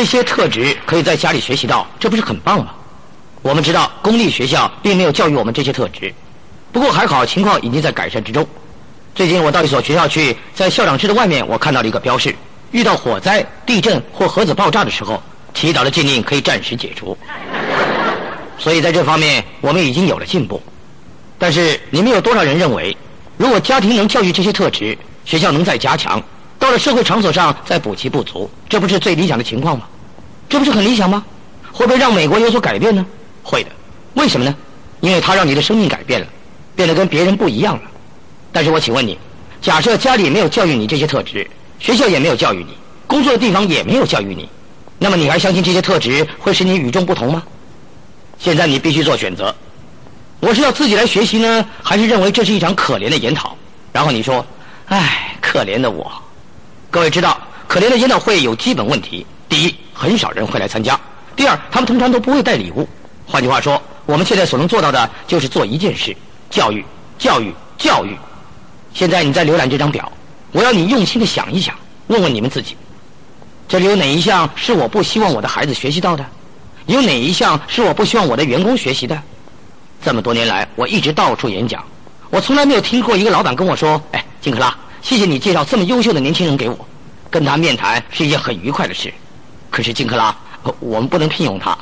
这些特质可以在家里学习到，这不是很棒吗？我们知道公立学校并没有教育我们这些特质，不过还好情况已经在改善之中。最近我到一所学校去，在校长室的外面，我看到了一个标示：遇到火灾、地震或核子爆炸的时候，祈祷的禁令可以暂时解除。所以在这方面，我们已经有了进步。但是你们有多少人认为，如果家庭能教育这些特质，学校能再加强？到了社会场所上再补齐不足，这不是最理想的情况吗？这不是很理想吗？会不会让美国有所改变呢？会的。为什么呢？因为它让你的生命改变了，变得跟别人不一样了。但是我请问你，假设家里没有教育你这些特质，学校也没有教育你，工作的地方也没有教育你，那么你还相信这些特质会使你与众不同吗？现在你必须做选择：我是要自己来学习呢，还是认为这是一场可怜的研讨？然后你说：“唉，可怜的我。”各位知道，可怜的研讨会有基本问题：第一，很少人会来参加；第二，他们通常都不会带礼物。换句话说，我们现在所能做到的就是做一件事：教育，教育，教育。现在你在浏览这张表，我要你用心的想一想，问问你们自己：这里有哪一项是我不希望我的孩子学习到的？有哪一项是我不希望我的员工学习的？这么多年来，我一直到处演讲，我从来没有听过一个老板跟我说：“哎，金克拉。”谢谢你介绍这么优秀的年轻人给我，跟他面谈是一件很愉快的事。可是金克拉，我们不能聘用他，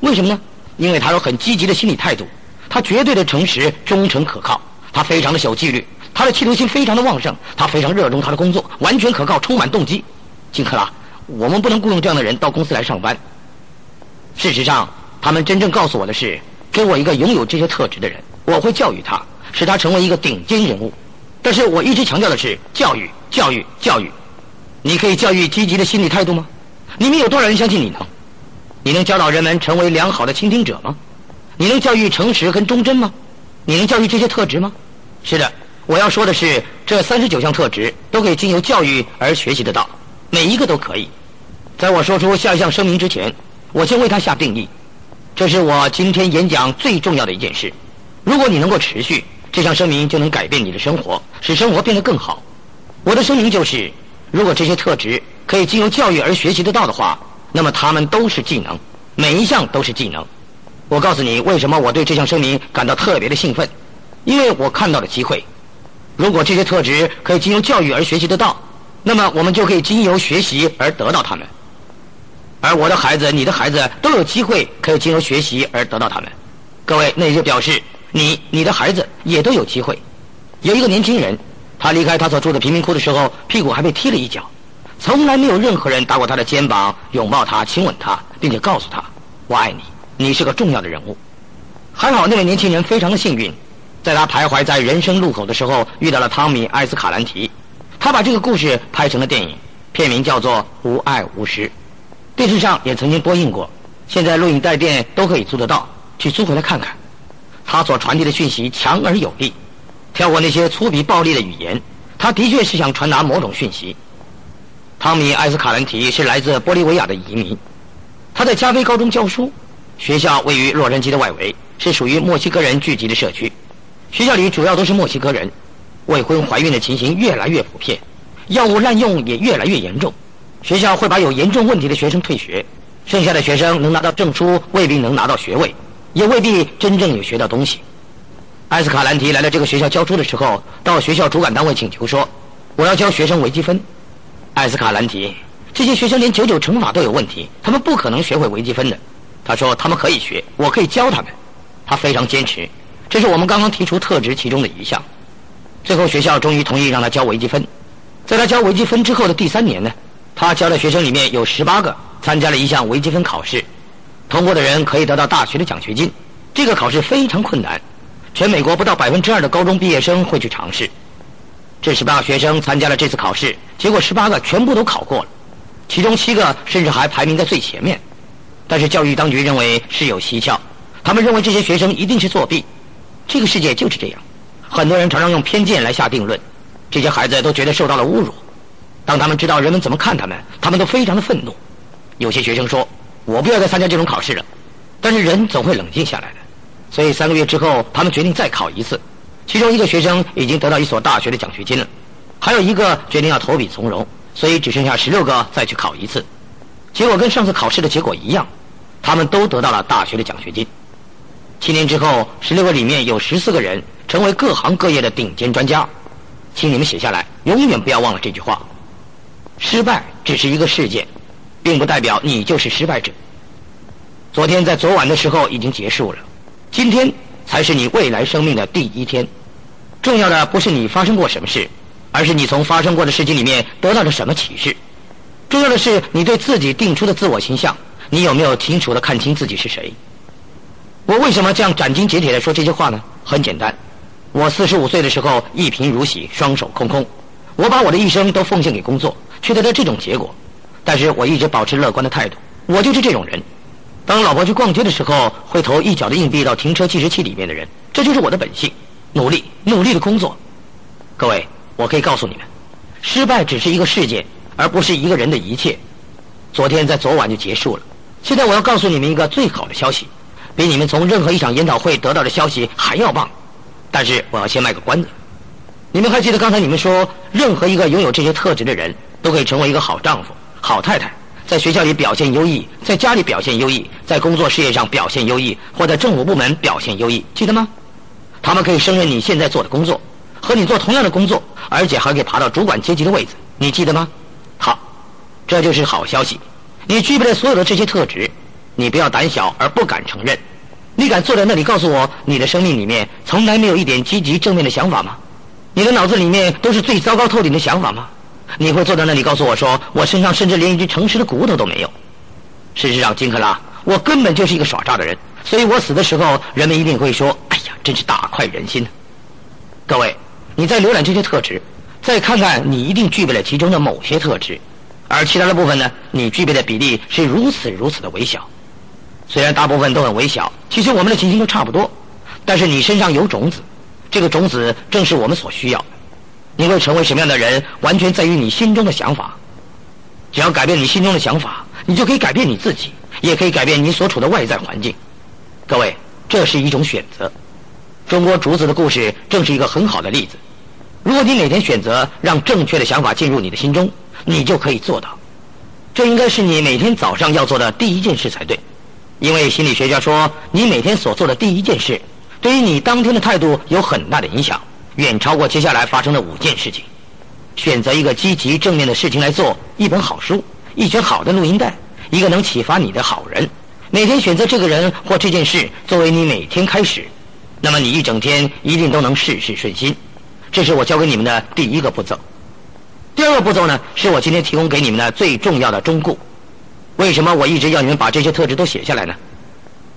为什么呢？因为他有很积极的心理态度，他绝对的诚实、忠诚、可靠，他非常的守纪律，他的企图心非常的旺盛，他非常热衷他的工作，完全可靠，充满动机。金克拉，我们不能雇佣这样的人到公司来上班。事实上，他们真正告诉我的是，给我一个拥有这些特质的人，我会教育他，使他成为一个顶尖人物。但是我一直强调的是教育，教育，教育。你可以教育积极的心理态度吗？你们有多少人相信你能？你能教导人们成为良好的倾听者吗？你能教育诚实跟忠贞吗？你能教育这些特质吗？是的，我要说的是，这三十九项特质都可以经由教育而学习得到，每一个都可以。在我说出下一项声明之前，我先为它下定义。这是我今天演讲最重要的一件事。如果你能够持续。这项声明就能改变你的生活，使生活变得更好。我的声明就是：如果这些特质可以经由教育而学习得到的话，那么他们都是技能，每一项都是技能。我告诉你，为什么我对这项声明感到特别的兴奋？因为我看到了机会。如果这些特质可以经由教育而学习得到，那么我们就可以经由学习而得到他们。而我的孩子、你的孩子都有机会可以经由学习而得到他们。各位，那也就表示。你、你的孩子也都有机会。有一个年轻人，他离开他所住的贫民窟的时候，屁股还被踢了一脚，从来没有任何人打过他的肩膀、拥抱他、亲吻他，并且告诉他：“我爱你，你是个重要的人物。”还好那位年轻人非常的幸运，在他徘徊在人生路口的时候，遇到了汤米·艾斯卡兰提，他把这个故事拍成了电影，片名叫做《无爱无失》，电视上也曾经播映过，现在录影带店都可以租得到，去租回来看看。他所传递的讯息强而有力，跳过那些粗鄙暴力的语言，他的确是想传达某种讯息。汤米·艾斯卡兰提是来自玻利维亚的移民，他在加菲高中教书，学校位于洛杉矶的外围，是属于墨西哥人聚集的社区。学校里主要都是墨西哥人，未婚怀孕的情形越来越普遍，药物滥用也越来越严重。学校会把有严重问题的学生退学，剩下的学生能拿到证书，未必能拿到学位。也未必真正有学到东西。艾斯卡兰提来到这个学校教书的时候，到学校主管单位请求说：“我要教学生微积分。”艾斯卡兰提，这些学生连九九乘法都有问题，他们不可能学会微积分的。他说：“他们可以学，我可以教他们。”他非常坚持，这是我们刚刚提出特质其中的一项。最后，学校终于同意让他教微积分。在他教微积分之后的第三年呢，他教的学生里面有十八个参加了一项微积分考试。通过的人可以得到大学的奖学金。这个考试非常困难，全美国不到百分之二的高中毕业生会去尝试。这十八个学生参加了这次考试，结果十八个全部都考过了，其中七个甚至还排名在最前面。但是教育当局认为事有蹊跷，他们认为这些学生一定是作弊。这个世界就是这样，很多人常常用偏见来下定论。这些孩子都觉得受到了侮辱。当他们知道人们怎么看他们，他们都非常的愤怒。有些学生说。我不要再参加这种考试了，但是人总会冷静下来的。所以三个月之后，他们决定再考一次。其中一个学生已经得到一所大学的奖学金了，还有一个决定要投笔从戎，所以只剩下十六个再去考一次。结果跟上次考试的结果一样，他们都得到了大学的奖学金。七年之后，十六个里面有十四个人成为各行各业的顶尖专家，请你们写下来，永远不要忘了这句话：失败只是一个事件，并不代表你就是失败者。昨天在昨晚的时候已经结束了，今天才是你未来生命的第一天。重要的不是你发生过什么事，而是你从发生过的事情里面得到了什么启示。重要的是你对自己定出的自我形象，你有没有清楚的看清自己是谁？我为什么这样斩钉截铁的说这些话呢？很简单，我四十五岁的时候一贫如洗，双手空空，我把我的一生都奉献给工作，却得到这种结果。但是我一直保持乐观的态度，我就是这种人。当老婆去逛街的时候，会投一角的硬币到停车计时器里面的人，这就是我的本性。努力，努力的工作。各位，我可以告诉你们，失败只是一个事件。而不是一个人的一切。昨天在昨晚就结束了。现在我要告诉你们一个最好的消息，比你们从任何一场研讨会得到的消息还要棒。但是我要先卖个关子。你们还记得刚才你们说，任何一个拥有这些特质的人都可以成为一个好丈夫、好太太，在学校里表现优异，在家里表现优异，在工作事业上表现优异，或在政府部门表现优异，记得吗？他们可以胜任你现在做的工作，和你做同样的工作，而且还可以爬到主管阶级的位置。你记得吗？好，这就是好消息。你具备了所有的这些特质，你不要胆小而不敢承认。你敢坐在那里告诉我，你的生命里面从来没有一点积极正面的想法吗？你的脑子里面都是最糟糕透顶的想法吗？你会坐在那里告诉我说，我身上甚至连一只诚实的骨头都没有？事实上，金克拉，我根本就是一个耍诈的人，所以我死的时候，人们一定会说：“哎呀，真是大快人心。”各位，你再浏览这些特质。再看看，你一定具备了其中的某些特质，而其他的部分呢？你具备的比例是如此如此的微小。虽然大部分都很微小，其实我们的情形都差不多。但是你身上有种子，这个种子正是我们所需要。你会成为什么样的人，完全在于你心中的想法。只要改变你心中的想法，你就可以改变你自己，也可以改变你所处的外在环境。各位，这是一种选择。中国竹子的故事正是一个很好的例子。如果你哪天选择让正确的想法进入你的心中，你就可以做到。这应该是你每天早上要做的第一件事才对，因为心理学家说，你每天所做的第一件事，对于你当天的态度有很大的影响，远超过接下来发生的五件事情。选择一个积极正面的事情来做，一本好书，一卷好的录音带，一个能启发你的好人，每天选择这个人或这件事作为你每天开始，那么你一整天一定都能事事顺心。这是我教给你们的第一个步骤。第二个步骤呢，是我今天提供给你们的最重要的忠告。为什么我一直要你们把这些特质都写下来呢？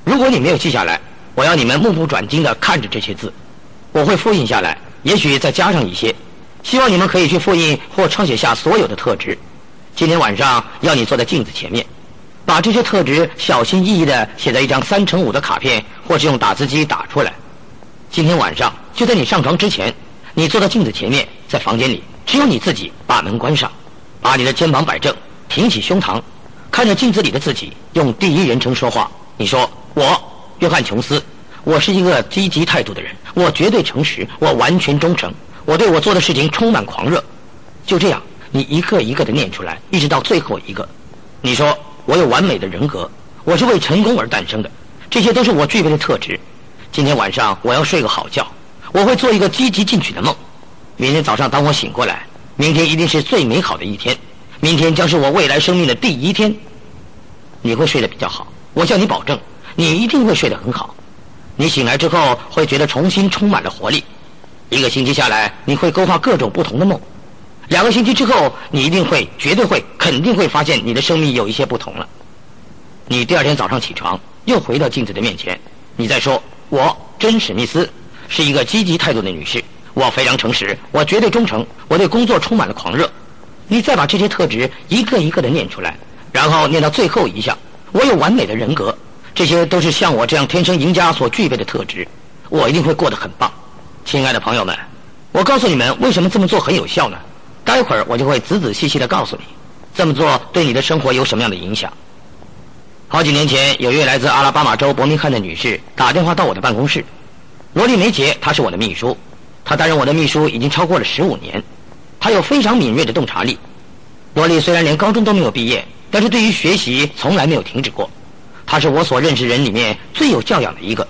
如果你没有记下来，我要你们目不转睛地看着这些字，我会复印下来，也许再加上一些。希望你们可以去复印或抄写下所有的特质。今天晚上要你坐在镜子前面，把这些特质小心翼翼地写在一张三乘五的卡片，或是用打字机打出来。今天晚上就在你上床之前。你坐到镜子前面，在房间里只有你自己，把门关上，把你的肩膀摆正，挺起胸膛，看着镜子里的自己，用第一人称说话。你说：“我，约翰·琼斯，我是一个积极态度的人，我绝对诚实，我完全忠诚，我对我做的事情充满狂热。”就这样，你一个一个的念出来，一直到最后一个。你说：“我有完美的人格，我是为成功而诞生的，这些都是我具备的特质。”今天晚上我要睡个好觉。我会做一个积极进取的梦，明天早上当我醒过来，明天一定是最美好的一天，明天将是我未来生命的第一天。你会睡得比较好，我向你保证，你一定会睡得很好。你醒来之后会觉得重新充满了活力。一个星期下来，你会勾画各种不同的梦。两个星期之后，你一定会、绝对会、肯定会发现你的生命有一些不同了。你第二天早上起床，又回到镜子的面前，你再说：“我真史密斯。”是一个积极态度的女士，我非常诚实，我绝对忠诚，我对工作充满了狂热。你再把这些特质一个一个的念出来，然后念到最后一项，我有完美的人格，这些都是像我这样天生赢家所具备的特质，我一定会过得很棒。亲爱的朋友们，我告诉你们为什么这么做很有效呢？待会儿我就会仔仔细细的告诉你，这么做对你的生活有什么样的影响。好几年前，有一位来自阿拉巴马州伯明翰的女士打电话到我的办公室。罗莉梅杰，她是我的秘书，她担任我的秘书已经超过了十五年，她有非常敏锐的洞察力。罗莉虽然连高中都没有毕业，但是对于学习从来没有停止过。他是我所认识人里面最有教养的一个。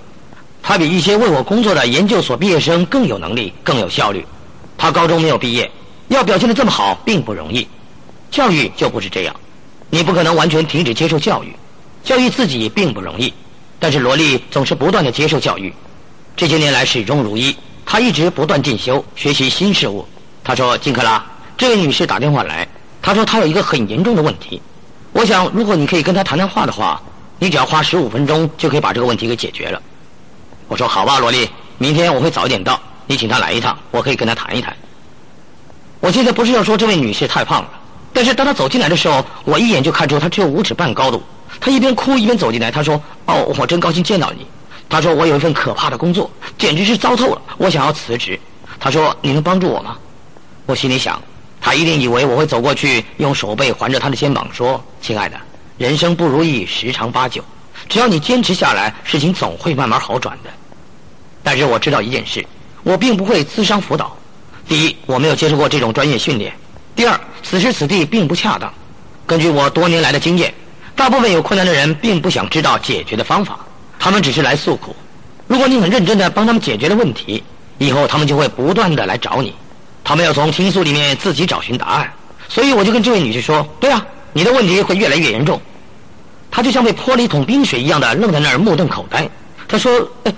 他比一些为我工作的研究所毕业生更有能力、更有效率。他高中没有毕业，要表现的这么好并不容易。教育就不是这样，你不可能完全停止接受教育。教育自己并不容易，但是罗莉总是不断的接受教育。这些年来始终如一，她一直不断进修，学习新事物。他说：“金克拉，这位女士打电话来，她说她有一个很严重的问题。我想，如果你可以跟她谈谈话的话，你只要花十五分钟就可以把这个问题给解决了。”我说好吧，罗莉，明天我会早一点到，你请他来一趟，我可以跟他谈一谈。我现在不是要说这位女士太胖了，但是当她走进来的时候，我一眼就看出她只有五尺半高度。她一边哭一边走进来，她说：“哦，我真高兴见到你。”她说：“我有一份可怕的工作，简直是糟透了，我想要辞职。”她说：“你能帮助我吗？”我心里想，她一定以为我会走过去，用手背环着她的肩膀说：“亲爱的，人生不如意十常八九，只要你坚持下来，事情总会慢慢好转的。”但是我知道一件事，我并不会咨商辅导。第一，我没有接受过这种专业训练；第二，此时此地并不恰当。根据我多年来的经验，大部分有困难的人并不想知道解决的方法，他们只是来诉苦。如果你很认真的帮他们解决了问题，以后他们就会不断的来找你，他们要从倾诉里面自己找寻答案。所以我就跟这位女士说：“对啊，你的问题会越来越严重。”他就像被泼了一桶冰水一样的愣在那儿目瞪口呆。他说：“哎。”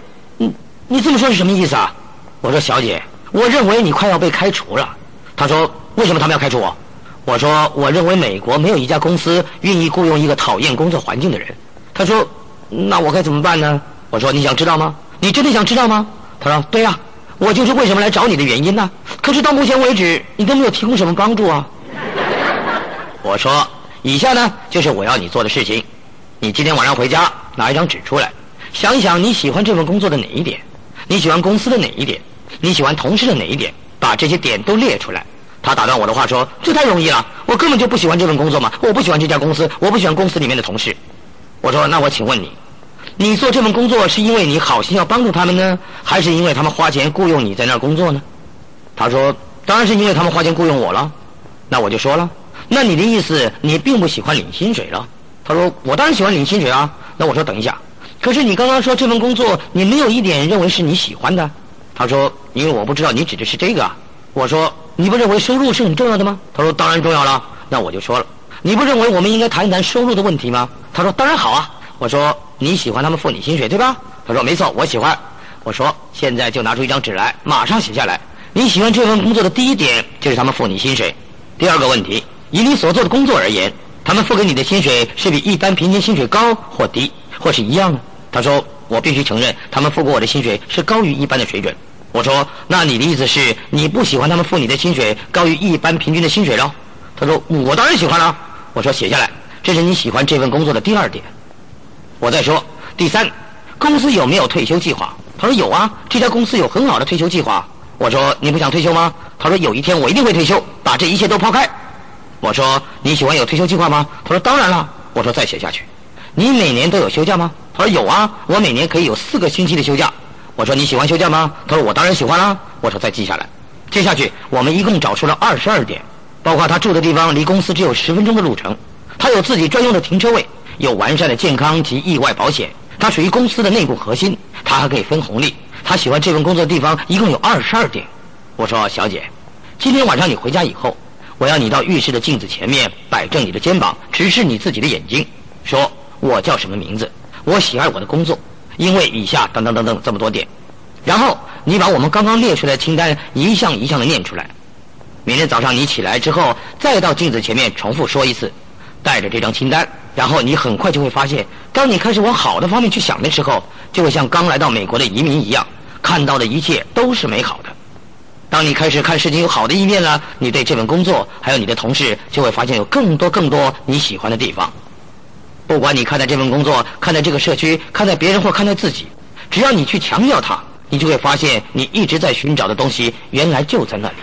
你这么说是什么意思啊？我说小姐，我认为你快要被开除了。他说为什么他们要开除我？我说我认为美国没有一家公司愿意雇佣一个讨厌工作环境的人。他说那我该怎么办呢？我说你想知道吗？你真的想知道吗？他说对呀，我就是为什么来找你的原因呢。可是到目前为止你都没有提供什么帮助啊。我说以下呢就是我要你做的事情，你今天晚上回家拿一张纸出来，想一想你喜欢这份工作的哪一点。你喜欢公司的哪一点？你喜欢同事的哪一点？把这些点都列出来。他打断我的话说：“这太容易了，我根本就不喜欢这份工作嘛！我不喜欢这家公司，我不喜欢公司里面的同事。”我说：“那我请问你，你做这份工作是因为你好心要帮助他们呢，还是因为他们花钱雇佣你在那儿工作呢？”他说：“当然是因为他们花钱雇佣我了。”那我就说了：“那你的意思，你并不喜欢领薪水了？”他说：“我当然喜欢领薪水啊。”那我说：“等一下。”可是你刚刚说这份工作，你没有一点认为是你喜欢的。他说：“因为我不知道你指的是这个。”我说：“你不认为收入是很重要的吗？”他说：“当然重要了。”那我就说了：“你不认为我们应该谈一谈收入的问题吗？”他说：“当然好啊。”我说：“你喜欢他们付你薪水对吧？”他说：“没错，我喜欢。”我说：“现在就拿出一张纸来，马上写下来。你喜欢这份工作的第一点就是他们付你薪水。第二个问题，以你所做的工作而言，他们付给你的薪水是比一般平均薪水高或低，或是一样呢？”他说：“我必须承认，他们付给我的薪水是高于一般的水准。”我说：“那你的意思是你不喜欢他们付你的薪水高于一般平均的薪水喽？”他说：“我当然喜欢了。”我说：“写下来，这是你喜欢这份工作的第二点。”我再说第三，公司有没有退休计划？他说：“有啊，这家公司有很好的退休计划。”我说：“你不想退休吗？”他说：“有一天我一定会退休，把这一切都抛开。”我说：“你喜欢有退休计划吗？”他说：“当然了。”我说：“再写下去。”你每年都有休假吗？他说有啊，我每年可以有四个星期的休假。我说你喜欢休假吗？他说我当然喜欢啦。我说再记下来，接下去我们一共找出了二十二点，包括他住的地方离公司只有十分钟的路程，他有自己专用的停车位，有完善的健康及意外保险，他属于公司的内部核心，他还可以分红利，他喜欢这份工作的地方一共有二十二点。我说小姐，今天晚上你回家以后，我要你到浴室的镜子前面摆正你的肩膀，直视你自己的眼睛，说。我叫什么名字？我喜爱我的工作，因为以下等等等等这么多点。然后你把我们刚刚列出来的清单一项一项的念出来。明天早上你起来之后，再到镜子前面重复说一次，带着这张清单。然后你很快就会发现，当你开始往好的方面去想的时候，就会像刚来到美国的移民一样，看到的一切都是美好的。当你开始看事情有好的一面了，你对这份工作还有你的同事就会发现有更多更多你喜欢的地方。不管你看待这份工作，看待这个社区，看待别人或看待自己，只要你去强调它，你就会发现你一直在寻找的东西，原来就在那里。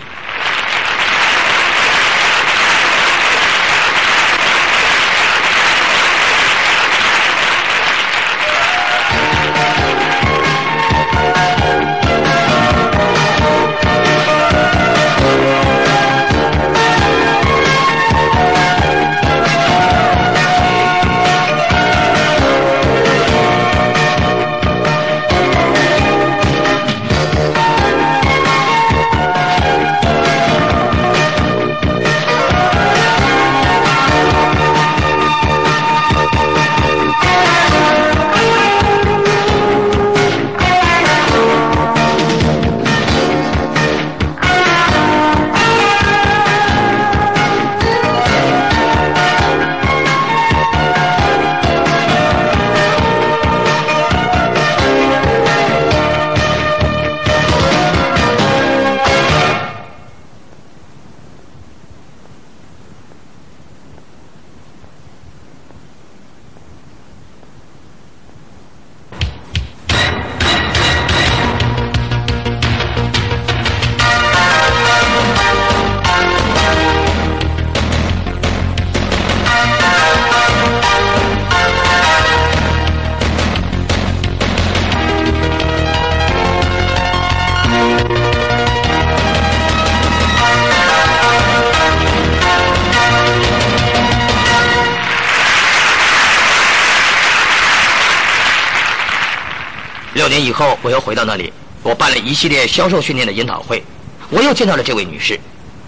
五年以后，我又回到那里，我办了一系列销售训练的研讨会，我又见到了这位女士。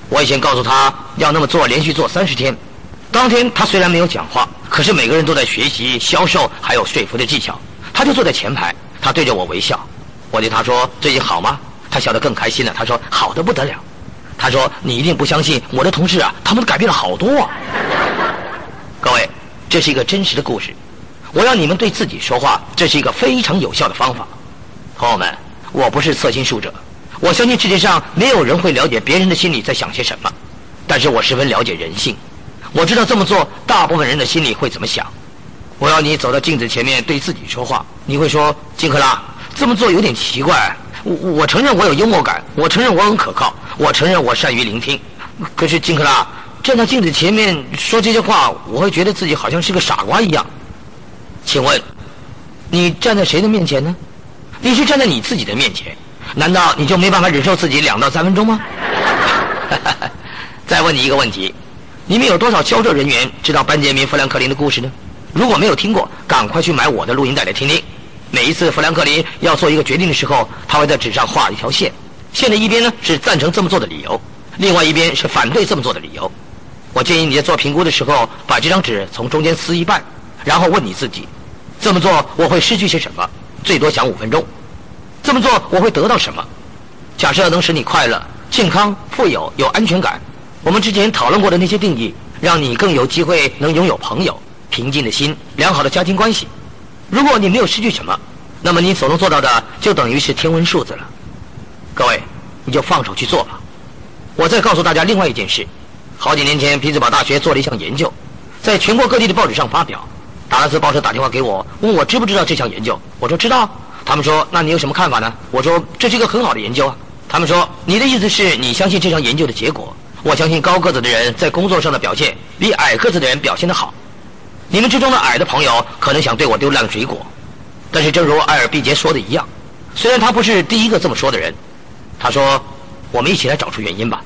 我以前告诉她要那么做，连续做三十天。当天她虽然没有讲话，可是每个人都在学习销售还有说服的技巧。她就坐在前排，她对着我微笑。我对她说：“最近好吗？”她笑得更开心了。她说：“好的不得了。”她说：“你一定不相信我的同事啊，他们改变了好多啊。”各位，这是一个真实的故事。我要你们对自己说话，这是一个非常有效的方法。朋友们，我不是色心术者，我相信世界上没有人会了解别人的心里在想些什么，但是我十分了解人性。我知道这么做，大部分人的心里会怎么想。我要你走到镜子前面对自己说话，你会说：“金克拉，这么做有点奇怪。我我承认我有幽默感，我承认我很可靠，我承认我善于聆听。可是金克拉站在镜子前面说这些话，我会觉得自己好像是个傻瓜一样。请问，你站在谁的面前呢？你是站在你自己的面前，难道你就没办法忍受自己两到三分钟吗？再问你一个问题。你们有多少销售人员知道班杰明·富兰克林的故事呢？如果没有听过，赶快去买我的录音带来听听。每一次富兰克林要做一个决定的时候，他会在纸上画一条线，线的一边呢是赞成这么做的理由，另外一边是反对这么做的理由。我建议你在做评估的时候，把这张纸从中间撕一半，然后问你自己：这么做我会失去些什么？最多想五分钟。这么做我会得到什么？假设能使你快乐、健康、富有、有安全感。我们之前讨论过的那些定义，让你更有机会能拥有朋友、平静的心、良好的家庭关系。如果你没有失去什么，那么你所能做到的就等于是天文数字了。各位，你就放手去做吧。我再告诉大家另外一件事：好几年前，匹兹堡大学做了一项研究，在全国各地的报纸上发表。达拉斯报社打电话给我，问我知不知道这项研究。我说知道。他们说：“那你有什么看法呢？”我说：“这是一个很好的研究啊。”他们说：“你的意思是你相信这项研究的结果？”我相信高个子的人在工作上的表现比矮个子的人表现的好。你们之中的矮的朋友可能想对我丢烂水果，但是正如艾尔毕杰说的一样，虽然他不是第一个这么说的人，他说：“我们一起来找出原因吧。”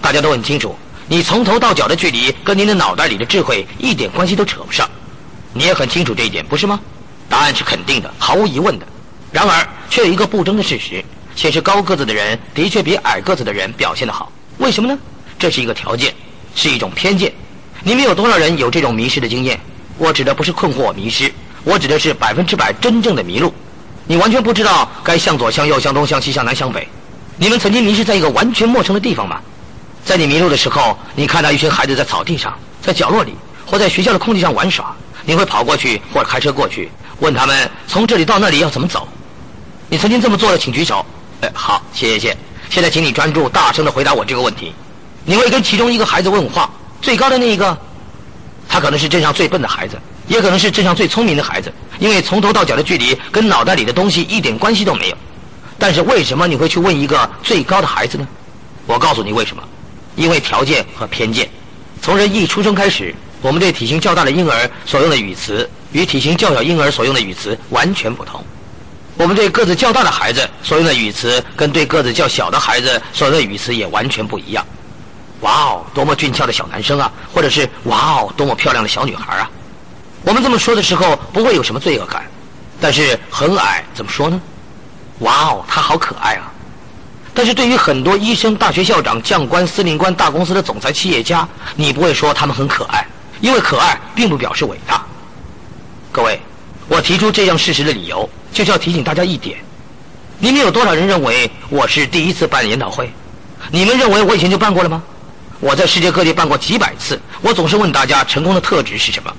大家都很清楚，你从头到脚的距离跟您的脑袋里的智慧一点关系都扯不上。你也很清楚这一点，不是吗？答案是肯定的，毫无疑问的。然而，却有一个不争的事实，显示高个子的人的确比矮个子的人表现的好。为什么呢？这是一个条件，是一种偏见。你们有多少人有这种迷失的经验？我指的不是困惑、迷失，我指的是百分之百真正的迷路。你完全不知道该向左、向右、向东、向西、向南、向北。你们曾经迷失在一个完全陌生的地方吗？在你迷路的时候，你看到一群孩子在草地上、在角落里，或在学校的空地上玩耍，你会跑过去或者开车过去，问他们从这里到那里要怎么走。你曾经这么做的，请举手。哎，好，谢谢。现在请你专注，大声的回答我这个问题。你会跟其中一个孩子问话，最高的那一个，他可能是镇上最笨的孩子，也可能是镇上最聪明的孩子，因为从头到脚的距离跟脑袋里的东西一点关系都没有。但是为什么你会去问一个最高的孩子呢？我告诉你为什么，因为条件和偏见。从人一出生开始，我们对体型较大的婴儿所用的语词，与体型较小婴儿所用的语词完全不同。我们对个子较大的孩子所用的语词，跟对个子较小的孩子所用的语词也完全不一样。哇哦，多么俊俏的小男生啊！或者是哇哦，多么漂亮的小女孩啊！我们这么说的时候，不会有什么罪恶感。但是很矮怎么说呢？哇哦，他好可爱啊！但是对于很多医生、大学校长、将官、司令官、大公司的总裁、企业家，你不会说他们很可爱，因为可爱并不表示伟大。各位，我提出这样事实的理由，就是要提醒大家一点：你们有多少人认为我是第一次办研讨会？你们认为我以前就办过了吗？我在世界各地办过几百次，我总是问大家成功的特质是什么。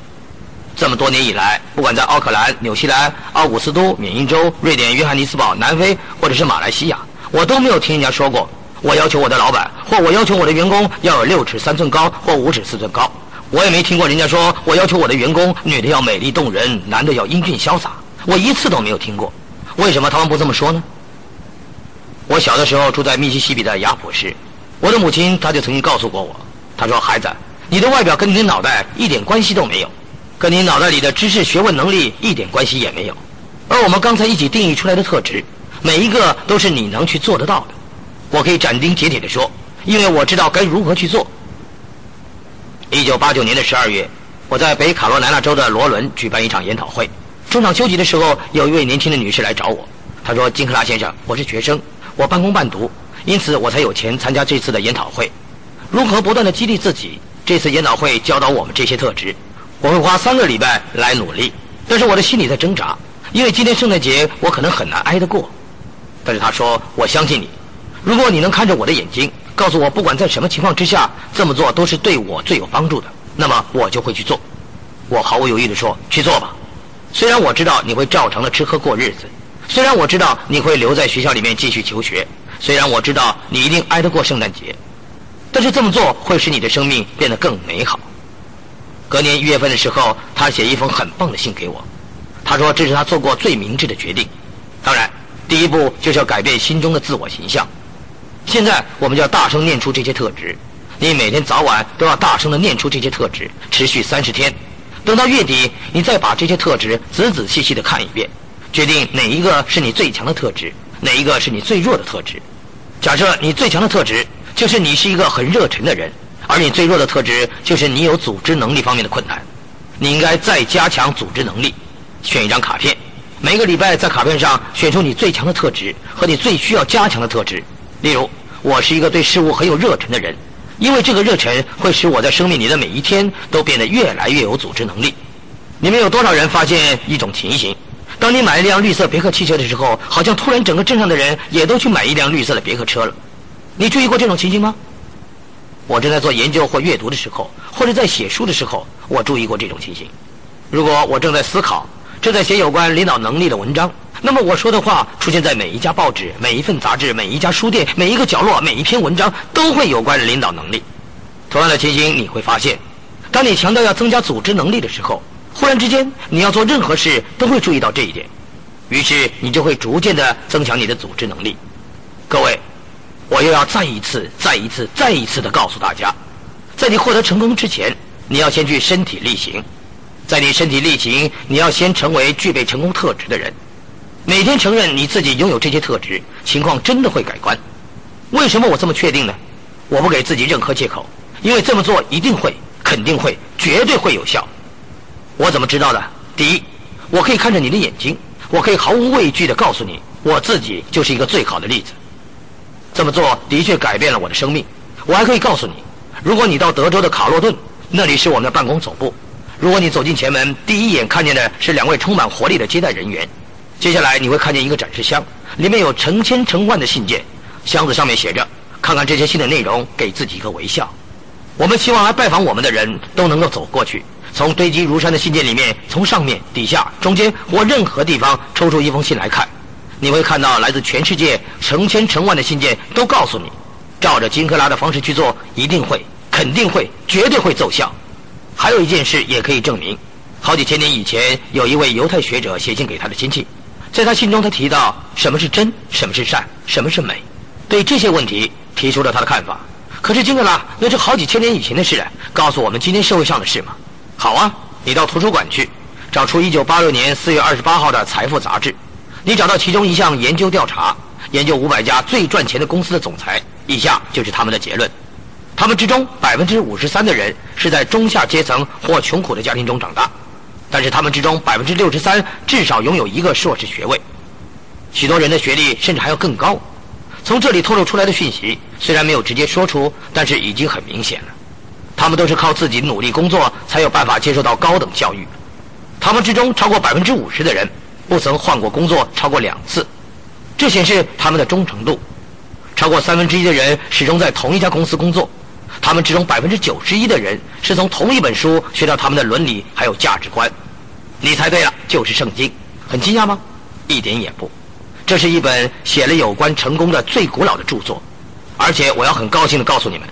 这么多年以来，不管在奥克兰、纽西兰、奥古斯都、缅因州、瑞典、约翰尼斯堡、南非，或者是马来西亚，我都没有听人家说过，我要求我的老板或我要求我的员工要有六尺三寸高或五尺四寸高。我也没听过人家说我要求我的员工女的要美丽动人，男的要英俊潇洒。我一次都没有听过。为什么他们不这么说呢？我小的时候住在密西西比的雅普市。我的母亲，她就曾经告诉过我，她说：“孩子，你的外表跟你的脑袋一点关系都没有，跟你脑袋里的知识、学问、能力一点关系也没有。而我们刚才一起定义出来的特质，每一个都是你能去做得到的。我可以斩钉截铁地说，因为我知道该如何去做。”一九八九年的十二月，我在北卡罗来纳州的罗伦举办一场研讨会。中场休息的时候，有一位年轻的女士来找我，她说：“金克拉先生，我是学生，我半工半读，因此我才有钱参加这次的研讨会。如何不断的激励自己？这次研讨会教导我们这些特质，我会花三个礼拜来努力。但是我的心里在挣扎，因为今天圣诞节我可能很难挨得过。但是他说：我相信你，如果你能看着我的眼睛，告诉我不管在什么情况之下这么做都是对我最有帮助的，那么我就会去做。我毫无犹豫地说：去做吧。虽然我知道你会照常的吃喝过日子。”虽然我知道你会留在学校里面继续求学，虽然我知道你一定挨得过圣诞节，但是这么做会使你的生命变得更美好。隔年一月份的时候，他写一封很棒的信给我，他说这是他做过最明智的决定。当然，第一步就是要改变心中的自我形象。现在我们就要大声念出这些特质，你每天早晚都要大声的念出这些特质，持续三十天。等到月底，你再把这些特质仔仔细细的看一遍。决定哪一个是你最强的特质，哪一个是你最弱的特质。假设你最强的特质就是你是一个很热忱的人，而你最弱的特质就是你有组织能力方面的困难。你应该再加强组织能力。选一张卡片，每个礼拜在卡片上选出你最强的特质和你最需要加强的特质。例如，我是一个对事物很有热忱的人，因为这个热忱会使我在生命里的每一天都变得越来越有组织能力。你们有多少人发现一种情形？当你买一辆绿色别克汽车的时候，好像突然整个镇上的人也都去买一辆绿色的别克车了。你注意过这种情形吗？我正在做研究或阅读的时候，或者在写书的时候，我注意过这种情形。如果我正在思考，正在写有关领导能力的文章，那么我说的话出现在每一家报纸、每一份杂志、每一家书店、每一个角落、每一篇文章都会有关领导能力。同样的情形你会发现，当你强调要增加组织能力的时候。忽然之间，你要做任何事都会注意到这一点，于是你就会逐渐的增强你的组织能力。各位，我又要再一次、再一次、再一次的告诉大家，在你获得成功之前，你要先去身体力行。在你身体力行，你要先成为具备成功特质的人。每天承认你自己拥有这些特质，情况真的会改观。为什么我这么确定呢？我不给自己任何借口，因为这么做一定会、肯定会、绝对会有效。我怎么知道的？第一，我可以看着你的眼睛，我可以毫无畏惧的告诉你，我自己就是一个最好的例子。这么做的确改变了我的生命。我还可以告诉你，如果你到德州的卡洛顿，那里是我们的办公总部。如果你走进前门，第一眼看见的是两位充满活力的接待人员。接下来你会看见一个展示箱，里面有成千成万的信件，箱子上面写着：“看看这些信的内容，给自己一个微笑。”我们希望来拜访我们的人都能够走过去。从堆积如山的信件里面，从上面、底下、中间或任何地方抽出一封信来看，你会看到来自全世界成千成万的信件，都告诉你，照着金克拉的方式去做，一定会、肯定会、绝对会奏效。还有一件事也可以证明，好几千年以前，有一位犹太学者写信给他的亲戚，在他信中他提到什么是真，什么是善，什么是美，对这些问题提出了他的看法。可是金克拉那是好几千年以前的事了，告诉我们今天社会上的事吗？好啊，你到图书馆去，找出1986年4月28号的《财富》杂志，你找到其中一项研究调查，研究500家最赚钱的公司的总裁，以下就是他们的结论：他们之中53%的人是在中下阶层或穷苦的家庭中长大，但是他们之中63%至少拥有一个硕士学位，许多人的学历甚至还要更高。从这里透露出来的讯息虽然没有直接说出，但是已经很明显了。他们都是靠自己努力工作才有办法接受到高等教育。他们之中超过百分之五十的人不曾换过工作超过两次，这显示他们的忠诚度。超过三分之一的人始终在同一家公司工作。他们之中百分之九十一的人是从同一本书学到他们的伦理还有价值观。你猜对了，就是圣经。很惊讶吗？一点也不。这是一本写了有关成功的最古老的著作，而且我要很高兴的告诉你们。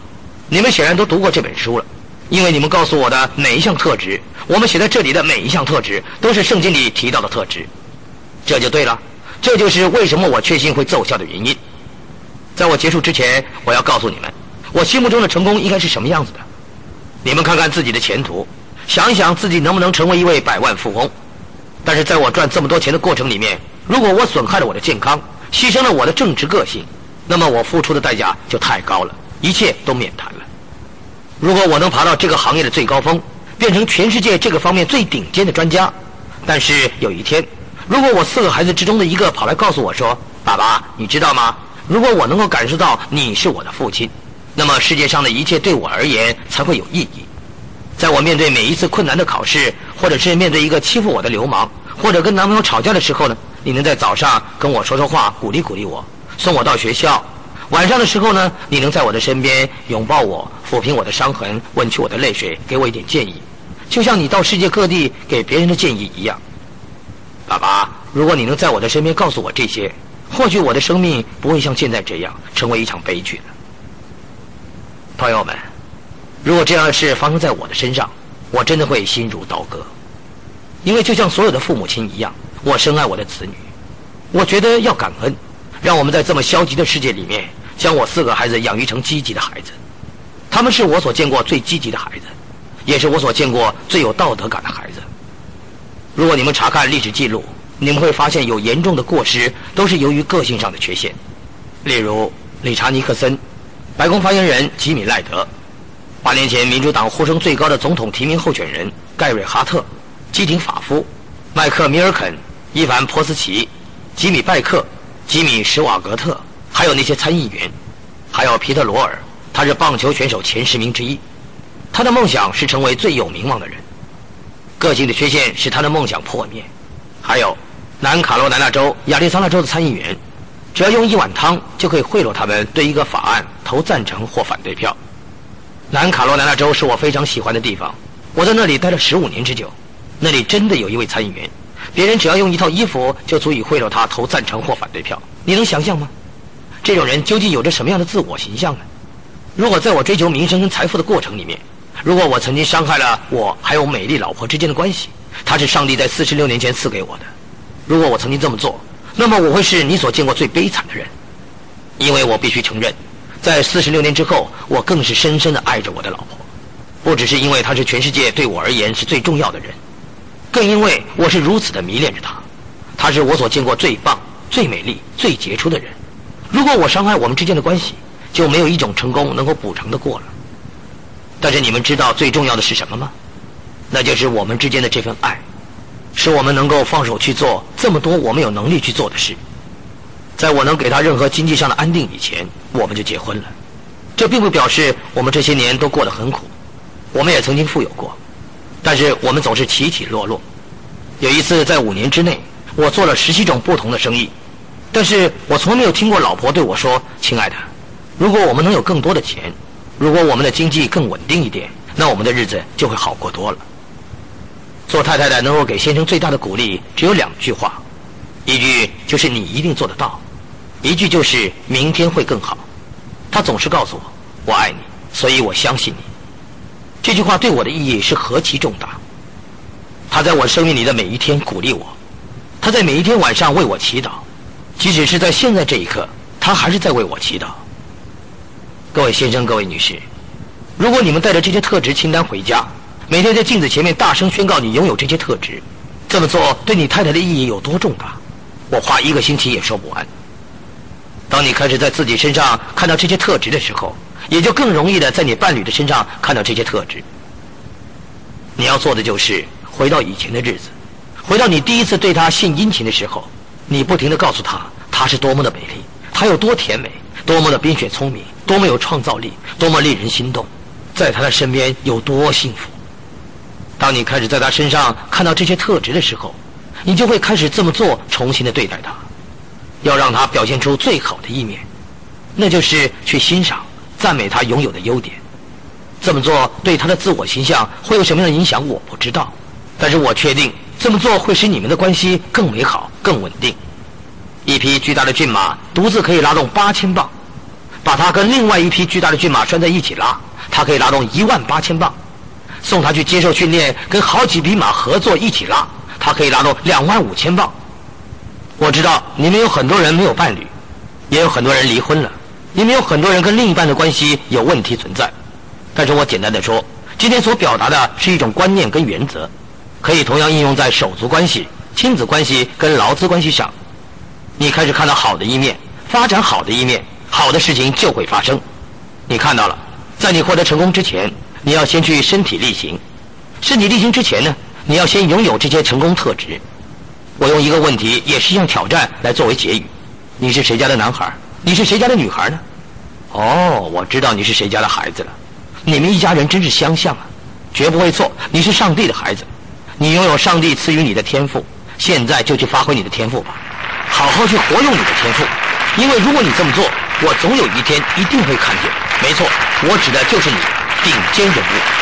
你们显然都读过这本书了，因为你们告诉我的每一项特质，我们写在这里的每一项特质，都是圣经里提到的特质。这就对了，这就是为什么我确信会奏效的原因。在我结束之前，我要告诉你们，我心目中的成功应该是什么样子的。你们看看自己的前途，想一想自己能不能成为一位百万富翁。但是在我赚这么多钱的过程里面，如果我损害了我的健康，牺牲了我的正直个性，那么我付出的代价就太高了。一切都免谈了。如果我能爬到这个行业的最高峰，变成全世界这个方面最顶尖的专家，但是有一天，如果我四个孩子之中的一个跑来告诉我说：“爸爸，你知道吗？如果我能够感受到你是我的父亲，那么世界上的一切对我而言才会有意义。在我面对每一次困难的考试，或者是面对一个欺负我的流氓，或者跟男朋友吵架的时候呢，你能在早上跟我说说话，鼓励鼓励我，送我到学校；晚上的时候呢，你能在我的身边拥抱我，抚平我的伤痕，吻去我的泪水，给我一点建议，就像你到世界各地给别人的建议一样。”爸爸，如果你能在我的身边告诉我这些，或许我的生命不会像现在这样成为一场悲剧了。朋友们，如果这样的事发生在我的身上，我真的会心如刀割，因为就像所有的父母亲一样，我深爱我的子女。我觉得要感恩，让我们在这么消极的世界里面，将我四个孩子养育成积极的孩子。他们是我所见过最积极的孩子，也是我所见过最有道德感的孩子。如果你们查看历史记录，你们会发现有严重的过失，都是由于个性上的缺陷。例如，理查·尼克森、白宫发言人吉米·赖德、八年前民主党呼声最高的总统提名候选人盖瑞·哈特、基廷·法夫、麦克·米尔肯、伊凡·波斯奇、吉米·拜克、吉米·史瓦格特，还有那些参议员，还有皮特·罗尔，他是棒球选手前十名之一，他的梦想是成为最有名望的人。个性的缺陷使他的梦想破灭。还有，南卡罗来纳州、亚利桑那州的参议员，只要用一碗汤就可以贿赂他们对一个法案投赞成或反对票。南卡罗来纳州是我非常喜欢的地方，我在那里待了十五年之久。那里真的有一位参议员，别人只要用一套衣服就足以贿赂他投赞成或反对票。你能想象吗？这种人究竟有着什么样的自我形象呢？如果在我追求名声跟财富的过程里面，如果我曾经伤害了我还有美丽老婆之间的关系，她是上帝在四十六年前赐给我的。如果我曾经这么做，那么我会是你所见过最悲惨的人，因为我必须承认，在四十六年之后，我更是深深的爱着我的老婆，不只是因为她是全世界对我而言是最重要的人，更因为我是如此的迷恋着她，她是我所见过最棒、最美丽、最杰出的人。如果我伤害我们之间的关系，就没有一种成功能够补偿的过了。但是你们知道最重要的是什么吗？那就是我们之间的这份爱，使我们能够放手去做这么多我们有能力去做的事。在我能给他任何经济上的安定以前，我们就结婚了。这并不表示我们这些年都过得很苦，我们也曾经富有过，但是我们总是起起落落。有一次在五年之内，我做了十七种不同的生意，但是我从没有听过老婆对我说：“亲爱的，如果我们能有更多的钱。”如果我们的经济更稳定一点，那我们的日子就会好过多了。做太太的能够给先生最大的鼓励只有两句话，一句就是你一定做得到，一句就是明天会更好。他总是告诉我我爱你，所以我相信你。这句话对我的意义是何其重大。他在我生命里的每一天鼓励我，他在每一天晚上为我祈祷，即使是在现在这一刻，他还是在为我祈祷。各位先生，各位女士，如果你们带着这些特质清单回家，每天在镜子前面大声宣告你拥有这些特质，这么做对你太太的意义有多重大？我花一个星期也说不完。当你开始在自己身上看到这些特质的时候，也就更容易的在你伴侣的身上看到这些特质。你要做的就是回到以前的日子，回到你第一次对他献殷勤的时候，你不停的告诉他，他是多么的美丽，他有多甜美。多么的冰雪聪明，多么有创造力，多么令人心动，在他的身边有多幸福。当你开始在他身上看到这些特质的时候，你就会开始这么做，重新的对待他，要让他表现出最好的一面，那就是去欣赏、赞美他拥有的优点。这么做对他的自我形象会有什么样的影响？我不知道，但是我确定这么做会使你们的关系更美好、更稳定。一匹巨大的骏马独自可以拉动八千磅。把它跟另外一匹巨大的骏马拴在一起拉，它可以拉动一万八千磅；送它去接受训练，跟好几匹马合作一起拉，它可以拉动两万五千磅。我知道你们有很多人没有伴侣，也有很多人离婚了，你们有很多人跟另一半的关系有问题存在。但是我简单的说，今天所表达的是一种观念跟原则，可以同样应用在手足关系、亲子关系跟劳资关系上。你开始看到好的一面，发展好的一面。好的事情就会发生，你看到了，在你获得成功之前，你要先去身体力行；身体力行之前呢，你要先拥有这些成功特质。我用一个问题，也是一项挑战来作为结语：你是谁家的男孩？你是谁家的女孩呢？哦，我知道你是谁家的孩子了。你们一家人真是相像啊，绝不会错。你是上帝的孩子，你拥有上帝赐予你的天赋。现在就去发挥你的天赋吧，好好去活用你的天赋。因为如果你这么做，我总有一天一定会看见。没错，我指的就是你，顶尖人物。